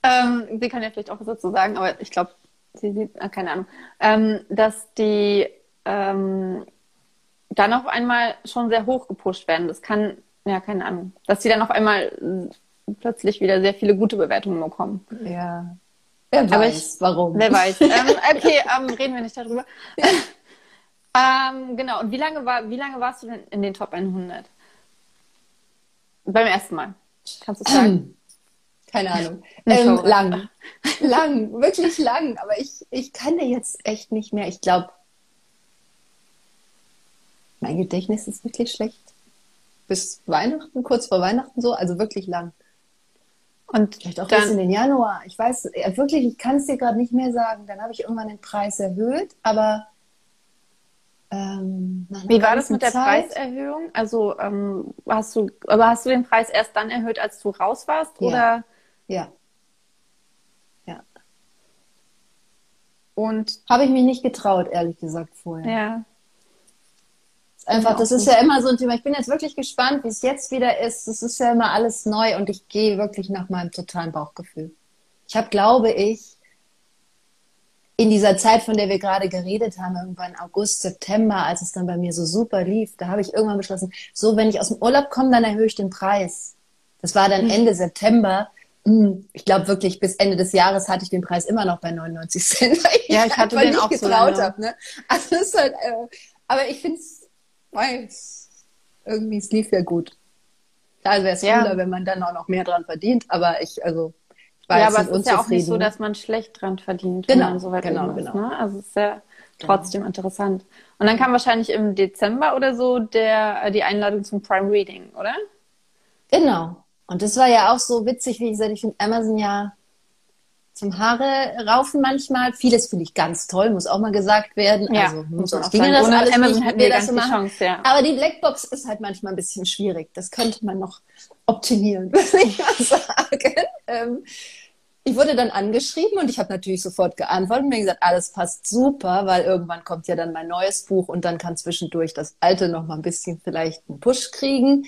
ähm, sie kann ja vielleicht auch was dazu sagen, aber ich glaube, sie sieht, äh, keine Ahnung, ähm, dass die ähm, dann auf einmal schon sehr hoch gepusht werden. Das kann ja, keine Ahnung, dass sie dann auf einmal äh, plötzlich wieder sehr viele gute Bewertungen bekommen. Ja. Wer weiß, Aber ich, warum. Wer weiß. ähm, okay, ähm, reden wir nicht darüber. ähm, genau, und wie lange, war, wie lange warst du denn in den Top 100? Beim ersten Mal. Kannst du sagen? Keine Ahnung. Ähm, lang. lang, wirklich lang. Aber ich, ich kann dir jetzt echt nicht mehr. Ich glaube, mein Gedächtnis ist wirklich schlecht bis Weihnachten, kurz vor Weihnachten so, also wirklich lang. Und vielleicht auch dann, bis in den Januar. Ich weiß, wirklich, ich kann es dir gerade nicht mehr sagen. Dann habe ich irgendwann den Preis erhöht, aber ähm, wie war das mit der Zeit? Preiserhöhung? Also ähm, hast du, aber hast du den Preis erst dann erhöht, als du raus warst, ja. oder? Ja. Ja. Und habe ich mich nicht getraut, ehrlich gesagt vorher. Ja. Einfach, das ist ja immer so ein Thema. Ich bin jetzt wirklich gespannt, wie es jetzt wieder ist. Das ist ja immer alles neu und ich gehe wirklich nach meinem totalen Bauchgefühl. Ich habe, glaube ich, in dieser Zeit, von der wir gerade geredet haben, irgendwann August, September, als es dann bei mir so super lief, da habe ich irgendwann beschlossen, so, wenn ich aus dem Urlaub komme, dann erhöhe ich den Preis. Das war dann hm. Ende September. Hm, ich glaube wirklich, bis Ende des Jahres hatte ich den Preis immer noch bei 99 Cent, weil ich, ja, ich hatte den nicht auch getraut so habe. Ne? Also das ist halt, äh, aber ich finde es weil irgendwie es lief ja gut. Da wäre es ja. cooler, wenn man dann auch noch mehr dran verdient, aber ich, also, ich weiß, ja, aber es ist ja auch nicht so, dass man schlecht dran verdient, genau, wenn man so weit genau, genau. Ist, ne? Also es ist ja trotzdem interessant. Und dann kam wahrscheinlich im Dezember oder so der, äh, die Einladung zum Prime Reading, oder? Genau. Und das war ja auch so witzig, wie gesagt, ich finde Amazon ja zum Haare raufen manchmal. Vieles finde ich ganz toll, muss auch mal gesagt werden. Ja, also muss auch sagen. das Ohne alles Amazon nicht, hätten wir das die machen. Chance, ja. Aber die Blackbox ist halt manchmal ein bisschen schwierig. Das könnte man noch optimieren, würde ich mal sagen. Ähm, ich wurde dann angeschrieben und ich habe natürlich sofort geantwortet und mir gesagt, alles passt super, weil irgendwann kommt ja dann mein neues Buch und dann kann zwischendurch das alte noch mal ein bisschen vielleicht einen Push kriegen.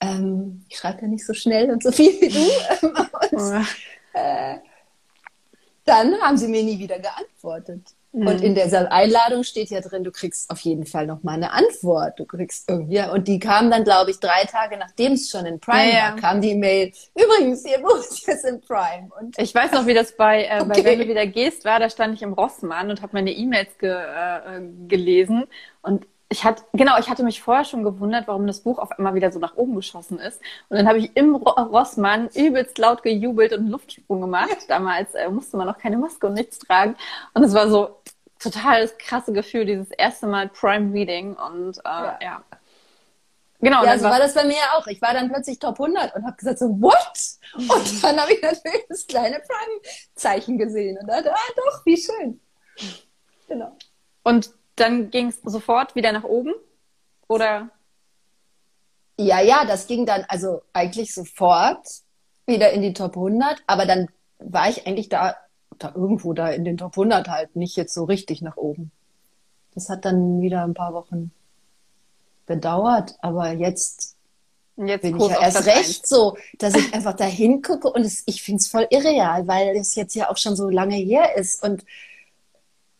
Ähm, ich schreibe ja nicht so schnell und so viel wie du. und, äh, dann haben sie mir nie wieder geantwortet. Mhm. Und in dieser Einladung steht ja drin, du kriegst auf jeden Fall noch mal eine Antwort. Du kriegst irgendwie, und die kam dann, glaube ich, drei Tage nachdem es schon in Prime Ja, war, kam die Mail. Übrigens, ihr Buch ist jetzt in Prime. Und Ich weiß noch, wie das bei, äh, bei Okay. Wenn du wieder gehst war. Da stand ich im Rossmann und habe meine E-Mails ge, äh, äh, gelesen. Und ich hatte, genau, ich hatte mich vorher schon gewundert, warum das Buch auf einmal wieder so nach oben geschossen ist. Und dann habe ich im Ro Rossmann übelst laut gejubelt und einen Luftsprung gemacht. Damals äh, musste man noch keine Maske und nichts tragen. Und es war so total das krasse Gefühl, dieses erste Mal Prime Reading. Und äh, ja. Ja. Genau, ja, so war war das bei mir auch. Ich war dann plötzlich Top 100 und habe gesagt so, what? Und dann habe ich natürlich das kleine Prime-Zeichen gesehen und dachte, ah doch, wie schön. Genau. Und dann ging es sofort wieder nach oben? Oder? Ja, ja, das ging dann also eigentlich sofort wieder in die Top 100, aber dann war ich eigentlich da, da irgendwo da in den Top 100 halt, nicht jetzt so richtig nach oben. Das hat dann wieder ein paar Wochen gedauert, aber jetzt Jetzt bin ich ja erst recht so, dass ich einfach da hingucke und es, ich finde es voll irreal, weil es jetzt ja auch schon so lange her ist und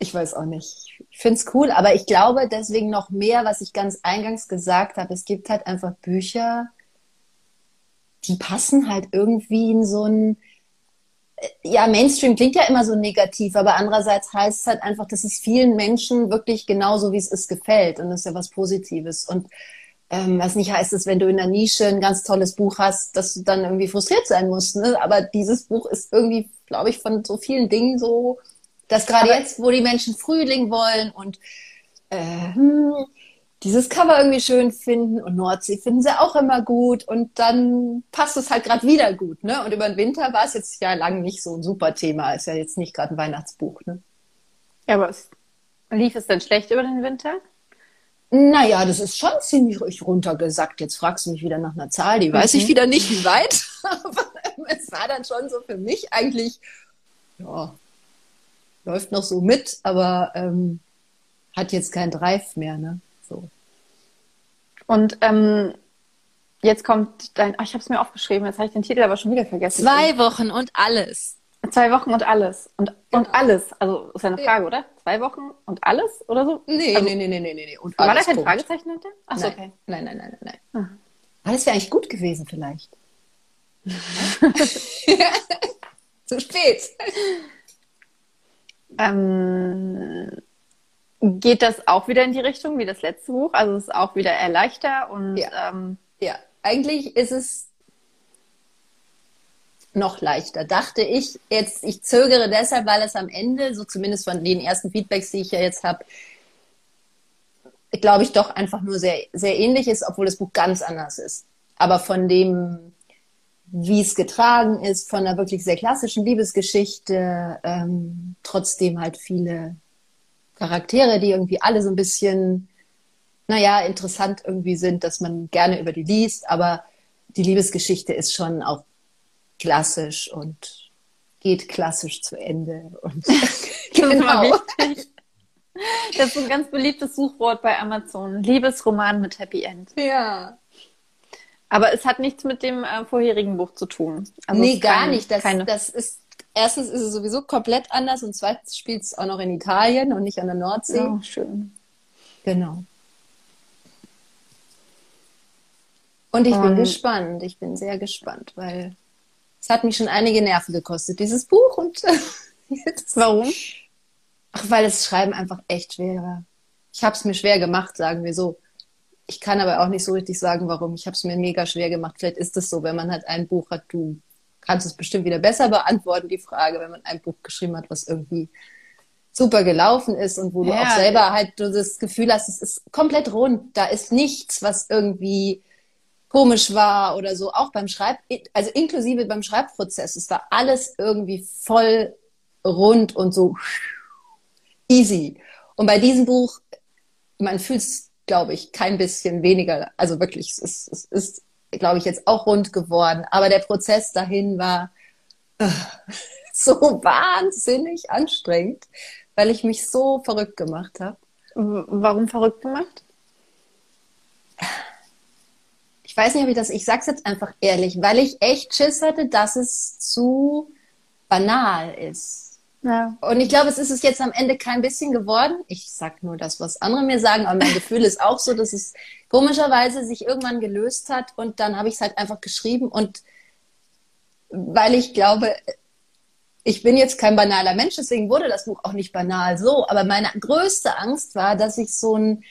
ich weiß auch nicht. Ich finde es cool, aber ich glaube deswegen noch mehr, was ich ganz eingangs gesagt habe. Es gibt halt einfach Bücher, die passen halt irgendwie in so ein, äh, ja, Mainstream klingt ja immer so negativ, aber andererseits heißt es halt einfach, dass es vielen Menschen wirklich genauso, wie es ist, gefällt. Und das ist ja was Positives. Und ähm, was nicht heißt, dass wenn du in der Nische ein ganz tolles Buch hast, dass du dann irgendwie frustriert sein musst. Ne? Aber dieses Buch ist irgendwie, glaube ich, von so vielen Dingen so, dass gerade jetzt, wo die Menschen Frühling wollen und äh, hm, dieses Cover irgendwie schön finden und Nordsee finden sie auch immer gut und dann passt es halt gerade wieder gut. Ne? Und über den Winter war es jetzt ja lang nicht so ein super Thema. Ist ja jetzt nicht gerade ein Weihnachtsbuch. Ne? Ja, aber es, lief es denn schlecht über den Winter? Naja, das ist schon ziemlich ruhig runtergesackt. Jetzt fragst du mich wieder nach einer Zahl, die weiß Mhm. ich wieder nicht, wie weit. Aber es war dann schon so für mich eigentlich, ja, läuft noch so mit, aber ähm, hat jetzt keinen Drive mehr, ne? So. Und ähm, jetzt kommt dein, ach, ich habe es mir aufgeschrieben, jetzt habe ich den Titel aber schon wieder vergessen. Zwei Wochen und alles. Zwei Wochen und alles. Und, und Genau. alles. Also ist ja eine Ja. Frage, oder? Zwei Wochen und alles oder so? Nee, Also- nee, nee, nee, nee, nee. Und War da alles kein Punkt. Fragezeichen hinter? Achso, Nein. okay. nein, nein, nein, nein, nein. Ah, das wäre eigentlich gut gewesen vielleicht. Zu spät. Ähm, geht das auch wieder in die Richtung wie das letzte Buch? Also es ist auch wieder eher leichter und Ja. ähm, Ja, eigentlich ist es noch leichter, dachte ich. Jetzt, ich zögere deshalb, weil es am Ende, so zumindest von den ersten Feedbacks, die ich ja jetzt habe, glaube ich, doch einfach nur sehr, sehr ähnlich ist, obwohl das Buch ganz anders ist. Aber von dem, wie es getragen ist, von einer wirklich sehr klassischen Liebesgeschichte, ähm, trotzdem halt viele Charaktere, die irgendwie alle so ein bisschen, naja, interessant irgendwie sind, dass man gerne über die liest, aber die Liebesgeschichte ist schon auch klassisch und geht klassisch zu Ende. Und genau. Das ist ein ganz beliebtes Suchwort bei Amazon. Liebesroman mit Happy End. Ja. Aber es hat nichts mit dem äh, vorherigen Buch zu tun. Also nee, gar kein- nicht. Das, keine, das ist, erstens ist es sowieso komplett anders und zweitens spielt es auch noch in Italien und nicht an der Nordsee. oh, schön. Genau. Und ich bin Und- gespannt. Ich bin sehr gespannt, weil es hat mich schon einige Nerven gekostet, dieses Buch. Und jetzt, Warum? ach, weil das Schreiben einfach echt schwer war. Ich habe es mir schwer gemacht, sagen wir so. Ich kann aber auch nicht so richtig sagen, warum. Ich habe es mir mega schwer gemacht. Vielleicht ist es so, wenn man halt ein Buch hat, du kannst es bestimmt wieder besser beantworten, die Frage, wenn man ein Buch geschrieben hat, was irgendwie super gelaufen ist und wo du Ja. auch selber halt du das Gefühl hast, es ist komplett rund. Da ist nichts, was irgendwie komisch war oder so. Auch beim Schreib, also inklusive beim Schreibprozess. Es war alles irgendwie voll rund und so easy. Und bei diesem Buch, man fühlt es, glaube ich, kein bisschen weniger. Also wirklich, es ist, es ist, glaube ich, jetzt auch rund geworden. Aber der Prozess dahin war äh, so wahnsinnig anstrengend, weil ich mich so verrückt gemacht habe. Warum verrückt gemacht? Ich weiß nicht, ob ich das, ich sag's jetzt einfach ehrlich, weil ich echt Schiss hatte, dass es zu banal ist. Ja. Und ich glaube, es ist es jetzt am Ende kein bisschen geworden. Ich sag nur das, was andere mir sagen, aber mein Gefühl ist auch so, dass es komischerweise sich irgendwann gelöst hat und dann habe ich es halt einfach geschrieben und weil ich glaube, ich bin jetzt kein banaler Mensch, deswegen wurde das Buch auch nicht banal so, aber meine größte Angst war, dass ich so ein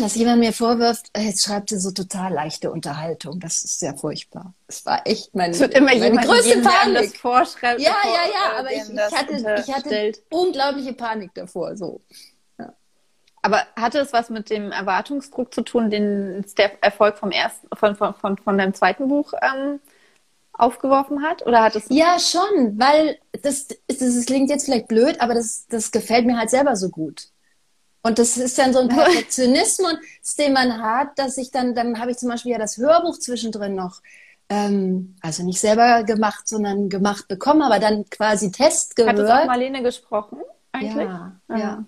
dass jemand mir vorwirft, äh, jetzt schreibt sie so total leichte Unterhaltung. Das ist sehr furchtbar. Es war echt mein, Es wird immer meine jemand größte Panik. vorschreibt. Ja, ja, ja, aber ich, ich, hatte, ich hatte unglaubliche Panik davor. So. Aber hatte es was mit dem Erwartungsdruck zu tun, den der Erfolg vom ersten, von, von, von, von deinem zweiten Buch ähm, aufgeworfen hat? Oder hat es Ja, schon, weil das, das, das klingt jetzt vielleicht blöd, aber das, das gefällt mir halt selber so gut. Und das ist dann so ein Perfektionismus, den man hat, dass ich dann, dann habe ich zum Beispiel ja das Hörbuch zwischendrin noch, ähm, also nicht selber gemacht, sondern gemacht bekommen, aber dann quasi Test hat es auch gehört. Marlene gesprochen eigentlich? Ja, Ah. ja.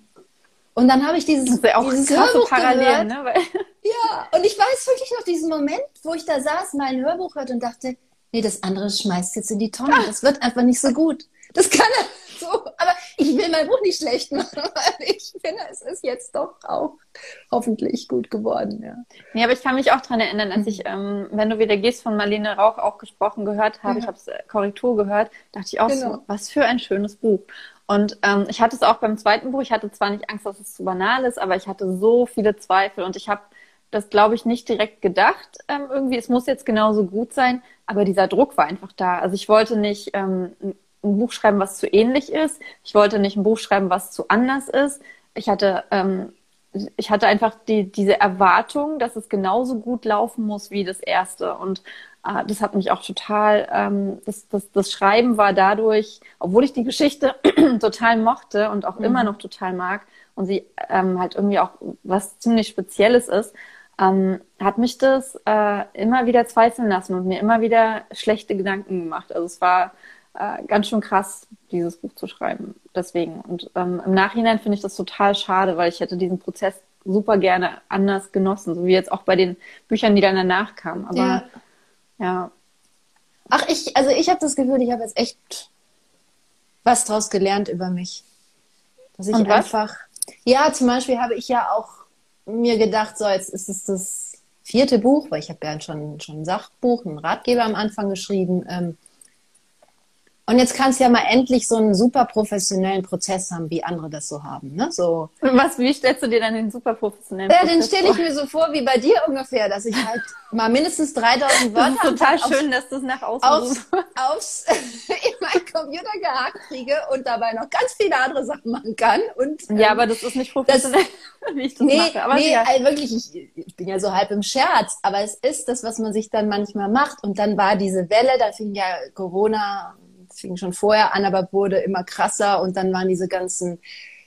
Und dann habe ich dieses, Das ja auch dieses Hörbuch Parallelen, gehört. ne? Ja, und ich weiß wirklich noch diesen Moment, wo ich da saß, mein Hörbuch hörte und dachte, nee, das andere schmeißt jetzt in die Tonne. Das wird einfach nicht so gut. Das kann er so. Aber ich will mein Buch nicht schlecht machen, weil ich finde, es ist jetzt doch auch hoffentlich gut geworden. Ja. nee, aber ich kann mich auch dran erinnern, als ich, ähm, wenn du wieder gehst, von Marlene Rauch auch gesprochen gehört habe, Ja. ich habe es äh, Korrektur gehört, dachte ich auch Genau. so, was für ein schönes Buch. Und ähm, ich hatte es auch beim zweiten Buch, ich hatte zwar nicht Angst, dass es zu banal ist, aber ich hatte so viele Zweifel und ich habe das, glaube ich, nicht direkt gedacht, ähm, irgendwie, es muss jetzt genauso gut sein, aber dieser Druck war einfach da. Also ich wollte nicht ähm, ein Buch schreiben, was zu ähnlich ist. Ich wollte nicht ein Buch schreiben, was zu anders ist. Ich hatte, ähm, ich hatte einfach die, diese Erwartung, dass es genauso gut laufen muss wie das erste. Und äh, das hat mich auch total, ähm, das, das, das Schreiben war dadurch, obwohl ich die Geschichte total mochte und auch immer noch total mag und sie ähm, halt irgendwie auch was ziemlich Spezielles ist, ähm, hat mich das äh, immer wieder zweifeln lassen und mir immer wieder schlechte Gedanken gemacht. Also es war äh, ganz schön krass, dieses Buch zu schreiben. Deswegen. Und ähm, im Nachhinein finde ich das total schade, weil ich hätte diesen Prozess super gerne anders genossen, so wie jetzt auch bei den Büchern, die dann danach kamen. Aber Ja. ja, Ach, ich, also ich habe das Gefühl, ich habe jetzt echt was draus gelernt über mich. Dass ich einfach, ja, zum Beispiel habe ich ja auch mir gedacht, so jetzt ist es das vierte Buch, weil ich habe ja schon, schon ein Sachbuch, einen Ratgeber am Anfang geschrieben. Ähm, und jetzt kannst du ja mal endlich so einen super professionellen Prozess haben, wie andere das so haben. Ne? So, Was, wie stellst du dir dann den super professionellen ja, den stelle ich mir so vor wie bei dir ungefähr, dass ich halt mal mindestens 3000 Das Wörter ist am total schön, dass du es nach außen aufs, aufs in meinen Computer gehakt kriege und dabei noch ganz viele andere Sachen machen kann. Und, ähm, Ja, aber das ist nicht professionell, wie ich das nee, mache. Aber nee ja. also wirklich, ich, ich bin ja so halb im Scherz, aber es ist das, was man sich dann manchmal macht. Und dann war diese Welle, da fing ja Corona, fing schon vorher an, aber wurde immer krasser und dann waren diese ganzen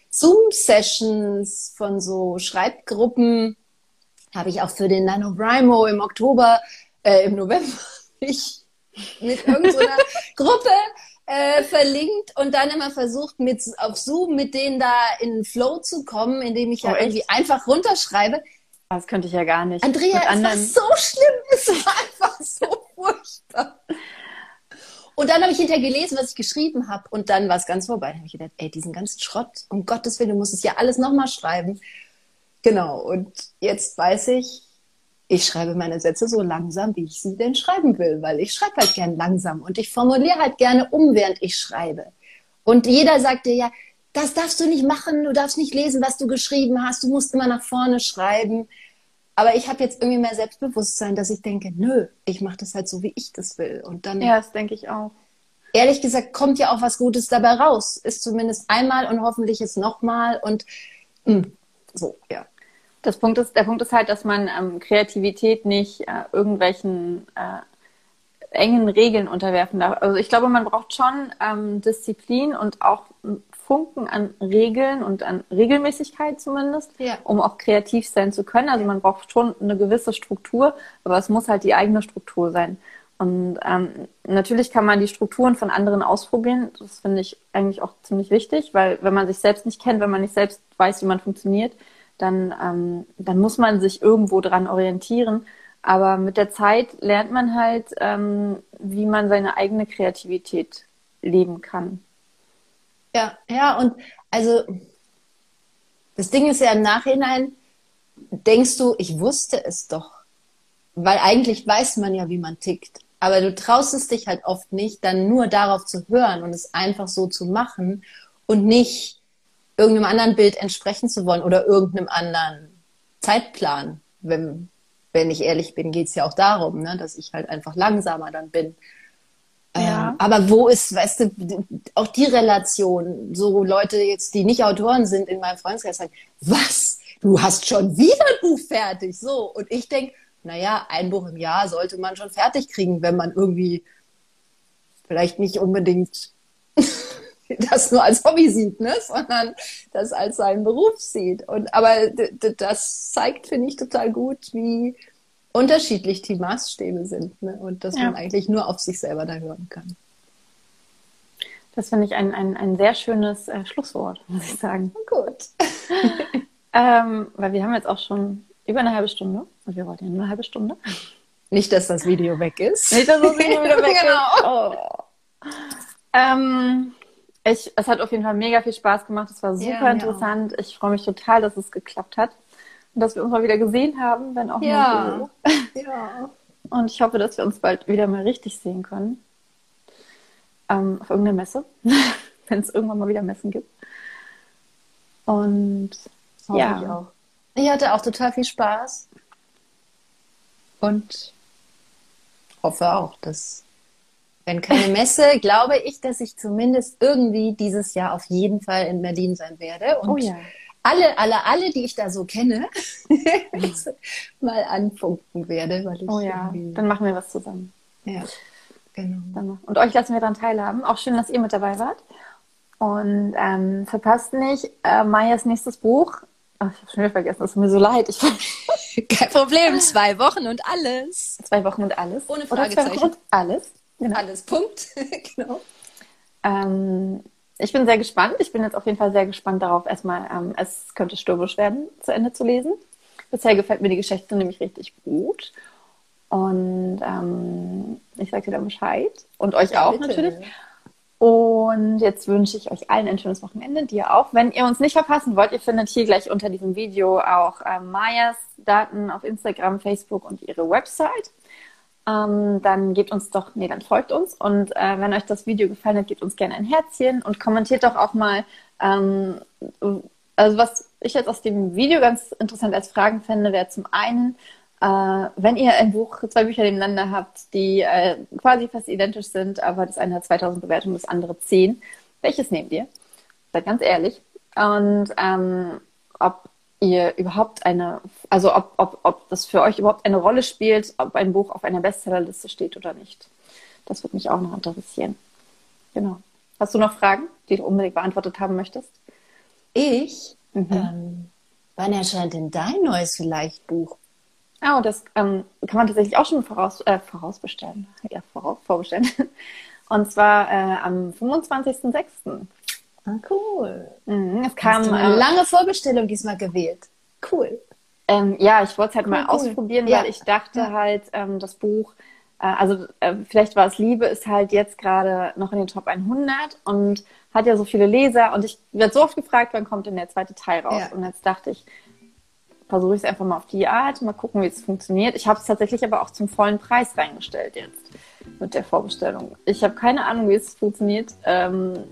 Zoom-Sessions von so Schreibgruppen, habe ich auch für den NaNoWriMo im Oktober, äh, im November, ich mit irgendeiner Gruppe äh, verlinkt und dann immer versucht, mit auf Zoom mit denen da in Flow zu kommen, indem ich Oh, ja echt? irgendwie einfach runterschreibe. Das könnte ich ja gar nicht. Andrea, es war so schlimm, es war einfach so furchtbar. Und dann habe ich hinterher gelesen, was ich geschrieben habe und dann war es ganz vorbei. Dann habe ich gedacht, ey, diesen ganzen Schrott, um Gottes Willen, du musst es ja alles nochmal schreiben. Genau, und jetzt weiß ich, ich schreibe meine Sätze so langsam, wie ich sie denn schreiben will, weil ich schreibe halt gern langsam und ich formuliere halt gerne um, während ich schreibe. Und jeder sagt dir ja, das darfst du nicht machen, du darfst nicht lesen, was du geschrieben hast, du musst immer nach vorne schreiben. Aber ich habe jetzt irgendwie mehr Selbstbewusstsein, dass ich denke, nö, ich mache das halt so, wie ich das will. Und dann, Ja, das denke ich auch. ehrlich gesagt kommt ja auch was Gutes dabei raus. Ist zumindest einmal und hoffentlich jetzt nochmal und mh, hm, so, ja. Das Punkt ist, der Punkt ist halt, dass man ähm, Kreativität nicht äh, irgendwelchen äh, engen Regeln unterwerfen darf. Also ich glaube, man braucht schon ähm, Disziplin und auch Funken an Regeln und an Regelmäßigkeit zumindest, ja. um auch kreativ sein zu können. Also man braucht schon eine gewisse Struktur, aber es muss halt die eigene Struktur sein. Und ähm, natürlich kann man die Strukturen von anderen ausprobieren. Das finde ich eigentlich auch ziemlich wichtig, weil wenn man sich selbst nicht kennt, wenn man nicht selbst weiß, wie man funktioniert, dann, ähm, dann muss man sich irgendwo dran orientieren. Aber mit der Zeit lernt man halt, ähm, wie man seine eigene Kreativität leben kann. Ja, ja, und also das Ding ist ja im Nachhinein, denkst du, ich wusste es doch. Weil eigentlich weiß man ja, wie man tickt. Aber du traust es dich halt oft nicht, dann nur darauf zu hören und es einfach so zu machen und nicht irgendeinem anderen Bild entsprechen zu wollen oder irgendeinem anderen Zeitplan. Wenn, wenn ich ehrlich bin, geht es ja auch darum, ne, dass ich halt einfach langsamer dann bin. Ja. Ähm, aber wo ist, weißt du, auch die Relation, so Leute jetzt, die nicht Autoren sind in meinem Freundeskreis sagen, was? Du hast schon wieder ein Buch fertig, so. Und ich denke, naja, ein Buch im Jahr sollte man schon fertig kriegen, wenn man irgendwie vielleicht nicht unbedingt das nur als Hobby sieht, ne? sondern das als seinen Beruf sieht. Und aber das zeigt, finde ich, total gut, wie unterschiedlich die Maßstäbe sind ne? und dass ja. man eigentlich nur auf sich selber da hören kann. Das finde ich ein, ein, ein sehr schönes äh, Schlusswort, muss ich sagen. Gut. ähm, weil wir haben jetzt auch schon über eine halbe Stunde und wir wollten ja nur eine halbe Stunde. Nicht, dass das Video weg ist. Nicht, dass das Video wieder weg genau. ist. Oh. Ähm, ich, es hat auf jeden Fall mega viel Spaß gemacht. Es war super ja, interessant. Ja. Ich freue mich total, dass es geklappt hat und dass wir uns mal wieder gesehen haben, wenn auch ja. nur so. Ja. Und ich hoffe, dass wir uns bald wieder mal richtig sehen können. Ähm, auf irgendeiner Messe, wenn es irgendwann mal wieder Messen gibt. Und das ja. Ich, auch. ich hatte auch total viel Spaß. Und hoffe auch, dass, wenn keine Messe, glaube ich, dass ich zumindest irgendwie dieses Jahr auf jeden Fall in Berlin sein werde. Und oh ja alle, alle, alle, die ich da so kenne, mal anfunken werde. Weil ich oh ja, dann machen wir was zusammen. Ja, genau. Und euch lassen wir daran teilhaben. Auch schön, dass ihr mit dabei wart. Und ähm, verpasst nicht äh, Mayas nächstes Buch. Ach, ich habe schon wieder vergessen, es tut mir so leid. Ich Kein Problem, zwei Wochen und alles. Zwei Wochen und alles. Ohne Fragezeichen. Oder zwei Wochen und alles. Genau. Alles, Punkt. genau. Ähm, ich bin sehr gespannt. Ich bin jetzt auf jeden Fall sehr gespannt darauf, erstmal, ähm, es könnte stürmisch werden, zu Ende zu lesen. Bisher gefällt mir die Geschichte nämlich richtig gut. Und ähm, ich sage dir dann Bescheid. Und euch ja, auch bitte. natürlich. Und jetzt wünsche ich euch allen ein schönes Wochenende, dir auch. Wenn ihr uns nicht verpassen wollt, ihr findet hier gleich unter diesem Video auch äh, Mayas Daten auf Instagram, Facebook und ihre Website ähm, dann gebt uns doch, nee, dann folgt uns. Und äh, wenn euch das Video gefallen hat, gebt uns gerne ein Herzchen und kommentiert doch auch mal, ähm, also was ich jetzt aus dem Video ganz interessant als Fragen fände, wäre zum einen, äh, wenn ihr ein Buch, zwei Bücher nebeneinander habt, die äh, quasi fast identisch sind, aber das eine hat 2000 Bewertungen, das andere 10, welches nehmt ihr? Seid ganz ehrlich. Und ähm, ob ihr überhaupt eine, also ob, ob, ob das für euch überhaupt eine Rolle spielt, ob ein Buch auf einer Bestsellerliste steht oder nicht. Das würde mich auch noch interessieren. Genau. Hast du noch Fragen, die du unbedingt beantwortet haben möchtest? Ich? Mhm. Ähm, wann erscheint denn dein neues vielleicht Buch? Oh, das ähm, kann man tatsächlich auch schon voraus, äh, vorausbestellen. Ja, voraus, vorbestellen. Und zwar äh, am 25.06. Ah, cool. Mhm, es kam eine äh, lange Vorbestellung diesmal gewählt. Cool. Ähm, ja, ich wollte es halt cool, mal cool. ausprobieren, ja. weil ich dachte ja. halt, ähm, das Buch, äh, also äh, vielleicht war es Liebe, ist halt jetzt gerade noch in den Top 100 und hat ja so viele Leser und ich werde so oft gefragt, wann kommt denn der zweite Teil raus? Ja. Und jetzt dachte ich, versuche ich es einfach mal auf die Art, mal gucken, wie es funktioniert. Ich habe es tatsächlich aber auch zum vollen Preis reingestellt jetzt mit der Vorbestellung. Ich habe keine Ahnung, wie es funktioniert. Ähm,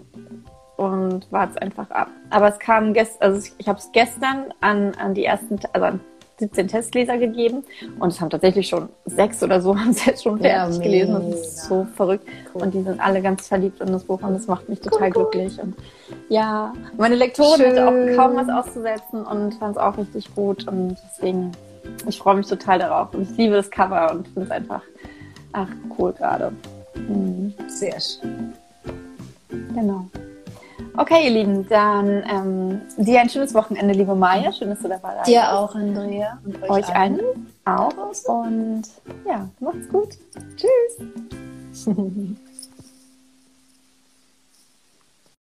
und warte es einfach ab. Aber es kam gestern, also ich habe es gestern an, an die ersten, also an 17 Testleser gegeben und es haben tatsächlich schon sechs oder so haben es jetzt schon fertig ja, gelesen. Das ist so verrückt. Cool. Und die sind alle ganz verliebt in das Buch und das macht mich total cool, glücklich. Und ja, meine Lektorin Schön. hatte auch kaum was auszusetzen und fand es auch richtig gut. Und deswegen, ich freue mich total darauf. Und ich liebe das Cover und finde es einfach, ach, cool gerade. Mhm. Sehr schön. Genau. Okay, ihr Lieben, dann ähm, dir ein schönes Wochenende, liebe Maya. Schön, dass du dabei warst. Dir auch, Andrea. Und euch, euch allen auch. Und ja, macht's gut. Tschüss.